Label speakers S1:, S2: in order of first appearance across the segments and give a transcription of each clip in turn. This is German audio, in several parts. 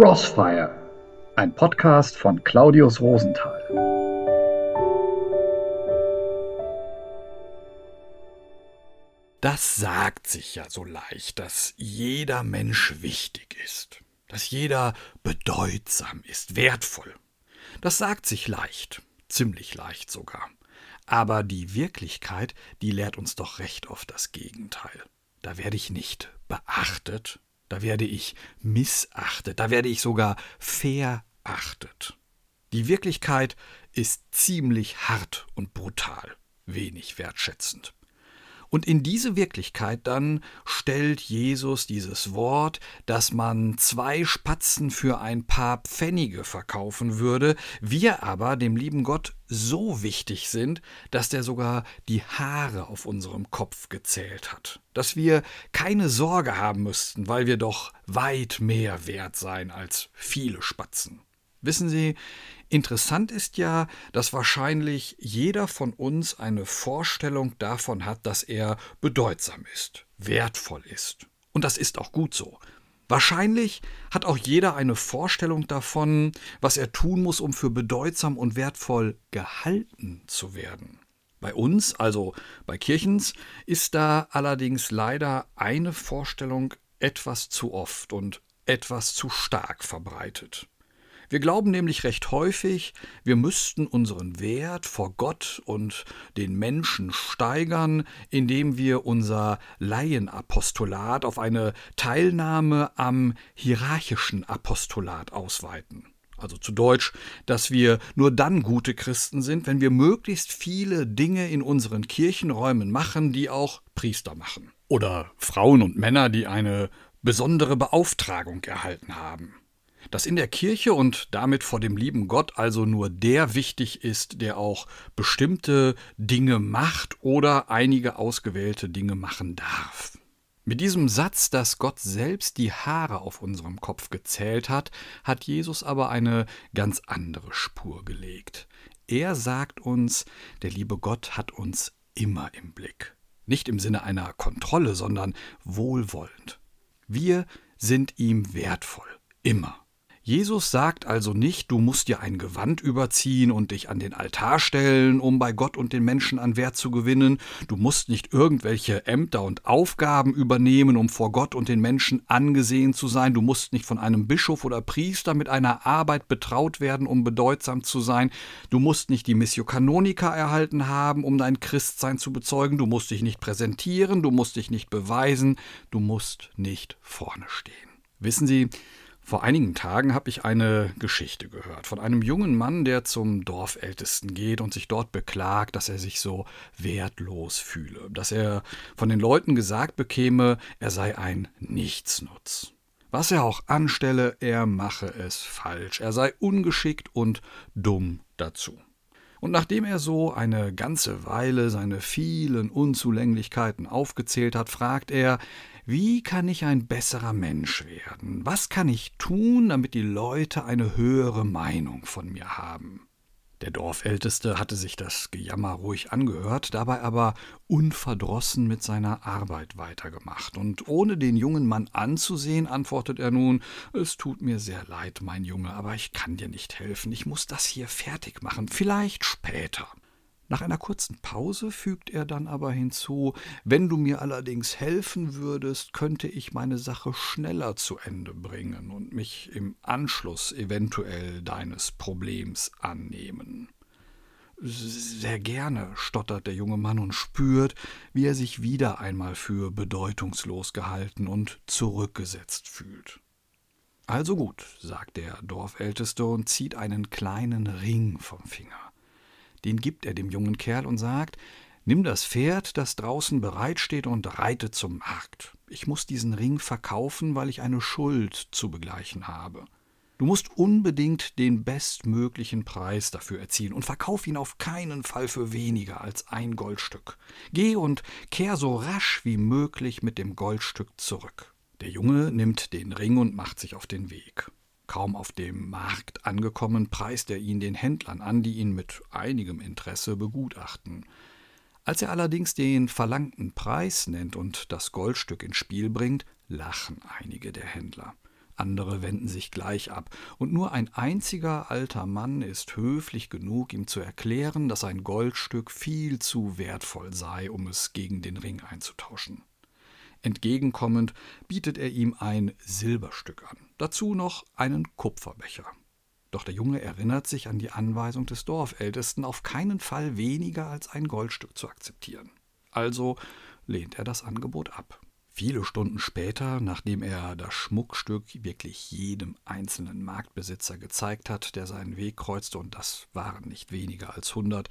S1: Crossfire, ein Podcast von Claudius Rosenthal.
S2: Das sagt sich ja so leicht, dass jeder Mensch wichtig ist, dass jeder bedeutsam ist, wertvoll. Das sagt sich leicht, ziemlich leicht sogar. Aber die Wirklichkeit, die lehrt uns doch recht oft das Gegenteil. Da werde ich nicht beachtet, da werde ich missachtet, da werde ich sogar verachtet. Die Wirklichkeit ist ziemlich hart und brutal, wenig wertschätzend. Und in diese Wirklichkeit dann stellt Jesus dieses Wort, dass man zwei Spatzen für ein paar Pfennige verkaufen würde, wir aber dem lieben Gott so wichtig sind, dass der sogar die Haare auf unserem Kopf gezählt hat, dass wir keine Sorge haben müssten, weil wir doch weit mehr wert seien als viele Spatzen. Wissen Sie, interessant ist ja, dass wahrscheinlich jeder von uns eine Vorstellung davon hat, dass er bedeutsam ist, wertvoll ist. Und das ist auch gut so. Wahrscheinlich hat auch jeder eine Vorstellung davon, was er tun muss, um für bedeutsam und wertvoll gehalten zu werden. Bei uns, also bei Kirchens, ist da allerdings leider eine Vorstellung etwas zu oft und etwas zu stark verbreitet. Wir glauben nämlich recht häufig, wir müssten unseren Wert vor Gott und den Menschen steigern, indem wir unser Laienapostolat auf eine Teilnahme am hierarchischen Apostolat ausweiten. Also zu Deutsch, dass wir nur dann gute Christen sind, wenn wir möglichst viele Dinge in unseren Kirchenräumen machen, die auch Priester machen. Oder Frauen und Männer, die eine besondere Beauftragung erhalten haben dass in der Kirche und damit vor dem lieben Gott also nur der wichtig ist, der auch bestimmte Dinge macht oder einige ausgewählte Dinge machen darf. Mit diesem Satz, dass Gott selbst die Haare auf unserem Kopf gezählt hat, hat Jesus aber eine ganz andere Spur gelegt. Er sagt uns, der liebe Gott hat uns immer im Blick. Nicht im Sinne einer Kontrolle, sondern wohlwollend. Wir sind ihm wertvoll. Immer. Jesus sagt also nicht, du musst dir ein Gewand überziehen und dich an den Altar stellen, um bei Gott und den Menschen an Wert zu gewinnen, du musst nicht irgendwelche Ämter und Aufgaben übernehmen, um vor Gott und den Menschen angesehen zu sein, du musst nicht von einem Bischof oder Priester mit einer Arbeit betraut werden, um bedeutsam zu sein, du musst nicht die Missio Canonica erhalten haben, um dein Christsein zu bezeugen, du musst dich nicht präsentieren, du musst dich nicht beweisen, du musst nicht vorne stehen. Wissen Sie, vor einigen Tagen habe ich eine Geschichte gehört von einem jungen Mann, der zum Dorfältesten geht und sich dort beklagt, dass er sich so wertlos fühle, dass er von den Leuten gesagt bekäme, er sei ein Nichtsnutz. Was er auch anstelle, er mache es falsch, er sei ungeschickt und dumm dazu. Und nachdem er so eine ganze Weile seine vielen Unzulänglichkeiten aufgezählt hat, fragt er, wie kann ich ein besserer Mensch werden? Was kann ich tun, damit die Leute eine höhere Meinung von mir haben? Der Dorfälteste hatte sich das Gejammer ruhig angehört, dabei aber unverdrossen mit seiner Arbeit weitergemacht. Und ohne den jungen Mann anzusehen, antwortet er nun Es tut mir sehr leid, mein Junge, aber ich kann dir nicht helfen. Ich muss das hier fertig machen, vielleicht später. Nach einer kurzen Pause fügt er dann aber hinzu Wenn du mir allerdings helfen würdest, könnte ich meine Sache schneller zu Ende bringen und mich im Anschluss eventuell deines Problems annehmen. Sehr gerne, stottert der junge Mann und spürt, wie er sich wieder einmal für bedeutungslos gehalten und zurückgesetzt fühlt. Also gut, sagt der Dorfälteste und zieht einen kleinen Ring vom Finger den gibt er dem jungen Kerl und sagt, Nimm das Pferd, das draußen bereitsteht, und reite zum Markt. Ich muss diesen Ring verkaufen, weil ich eine Schuld zu begleichen habe. Du musst unbedingt den bestmöglichen Preis dafür erzielen und verkauf ihn auf keinen Fall für weniger als ein Goldstück. Geh und kehr so rasch wie möglich mit dem Goldstück zurück. Der Junge nimmt den Ring und macht sich auf den Weg. Kaum auf dem Markt angekommen, preist er ihn den Händlern an, die ihn mit einigem Interesse begutachten. Als er allerdings den verlangten Preis nennt und das Goldstück ins Spiel bringt, lachen einige der Händler. andere wenden sich gleich ab, und nur ein einziger alter Mann ist höflich genug, ihm zu erklären, dass ein Goldstück viel zu wertvoll sei, um es gegen den Ring einzutauschen. Entgegenkommend bietet er ihm ein Silberstück an, dazu noch einen Kupferbecher. Doch der Junge erinnert sich an die Anweisung des Dorfältesten, auf keinen Fall weniger als ein Goldstück zu akzeptieren. Also lehnt er das Angebot ab. Viele Stunden später, nachdem er das Schmuckstück wirklich jedem einzelnen Marktbesitzer gezeigt hat, der seinen Weg kreuzte, und das waren nicht weniger als hundert,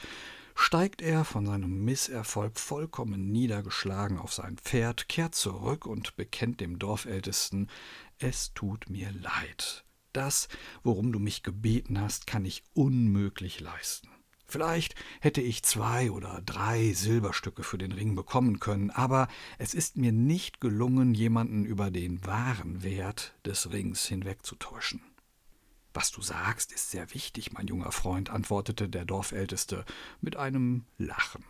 S2: steigt er von seinem Misserfolg vollkommen niedergeschlagen auf sein Pferd, kehrt zurück und bekennt dem Dorfältesten Es tut mir leid. Das, worum du mich gebeten hast, kann ich unmöglich leisten. Vielleicht hätte ich zwei oder drei Silberstücke für den Ring bekommen können, aber es ist mir nicht gelungen, jemanden über den wahren Wert des Rings hinwegzutäuschen. Was du sagst, ist sehr wichtig, mein junger Freund, antwortete der Dorfälteste mit einem Lachen.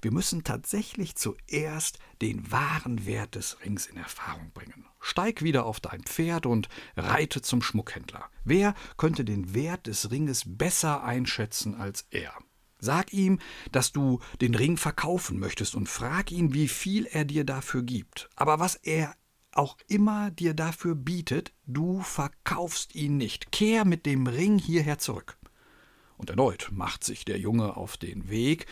S2: Wir müssen tatsächlich zuerst den wahren Wert des Rings in Erfahrung bringen. Steig wieder auf dein Pferd und reite zum Schmuckhändler. Wer könnte den Wert des Ringes besser einschätzen als er? Sag ihm, dass du den Ring verkaufen möchtest und frag ihn, wie viel er dir dafür gibt. Aber was er auch immer dir dafür bietet, du verkaufst ihn nicht. Kehr mit dem Ring hierher zurück. Und erneut macht sich der Junge auf den Weg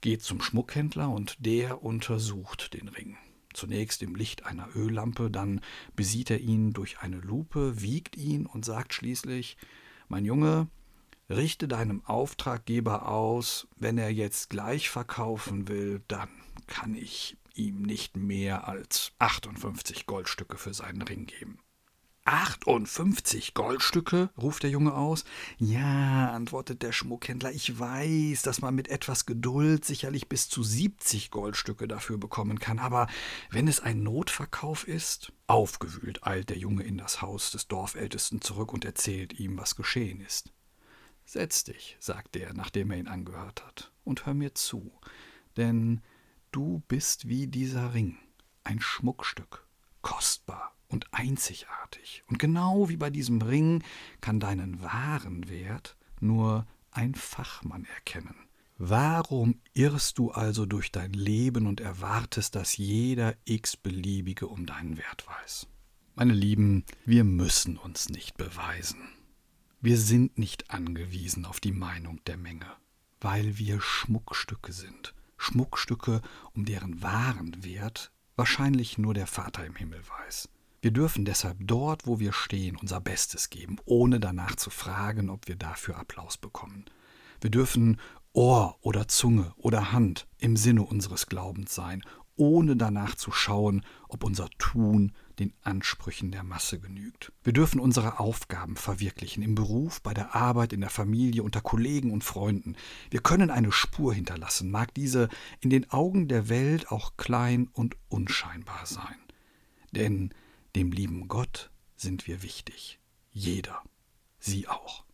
S2: geht zum Schmuckhändler und der untersucht den Ring. Zunächst im Licht einer Öllampe, dann besieht er ihn durch eine Lupe, wiegt ihn und sagt schließlich Mein Junge, richte deinem Auftraggeber aus, wenn er jetzt gleich verkaufen will, dann kann ich ihm nicht mehr als 58 Goldstücke für seinen Ring geben. 58 Goldstücke? ruft der Junge aus. Ja, antwortet der Schmuckhändler, ich weiß, dass man mit etwas Geduld sicherlich bis zu 70 Goldstücke dafür bekommen kann, aber wenn es ein Notverkauf ist? Aufgewühlt eilt der Junge in das Haus des Dorfältesten zurück und erzählt ihm, was geschehen ist. Setz dich, sagt er, nachdem er ihn angehört hat, und hör mir zu, denn du bist wie dieser Ring, ein Schmuckstück, kostbar und einzigartig. Und genau wie bei diesem Ring kann deinen wahren Wert nur ein Fachmann erkennen. Warum irrst du also durch dein Leben und erwartest, dass jeder x-beliebige um deinen Wert weiß? Meine Lieben, wir müssen uns nicht beweisen. Wir sind nicht angewiesen auf die Meinung der Menge, weil wir Schmuckstücke sind. Schmuckstücke, um deren wahren Wert wahrscheinlich nur der Vater im Himmel weiß. Wir dürfen deshalb dort, wo wir stehen, unser Bestes geben, ohne danach zu fragen, ob wir dafür Applaus bekommen. Wir dürfen Ohr oder Zunge oder Hand im Sinne unseres Glaubens sein, ohne danach zu schauen, ob unser Tun den Ansprüchen der Masse genügt. Wir dürfen unsere Aufgaben verwirklichen, im Beruf, bei der Arbeit, in der Familie, unter Kollegen und Freunden. Wir können eine Spur hinterlassen, mag diese in den Augen der Welt auch klein und unscheinbar sein. Denn dem lieben Gott sind wir wichtig. Jeder. Sie auch.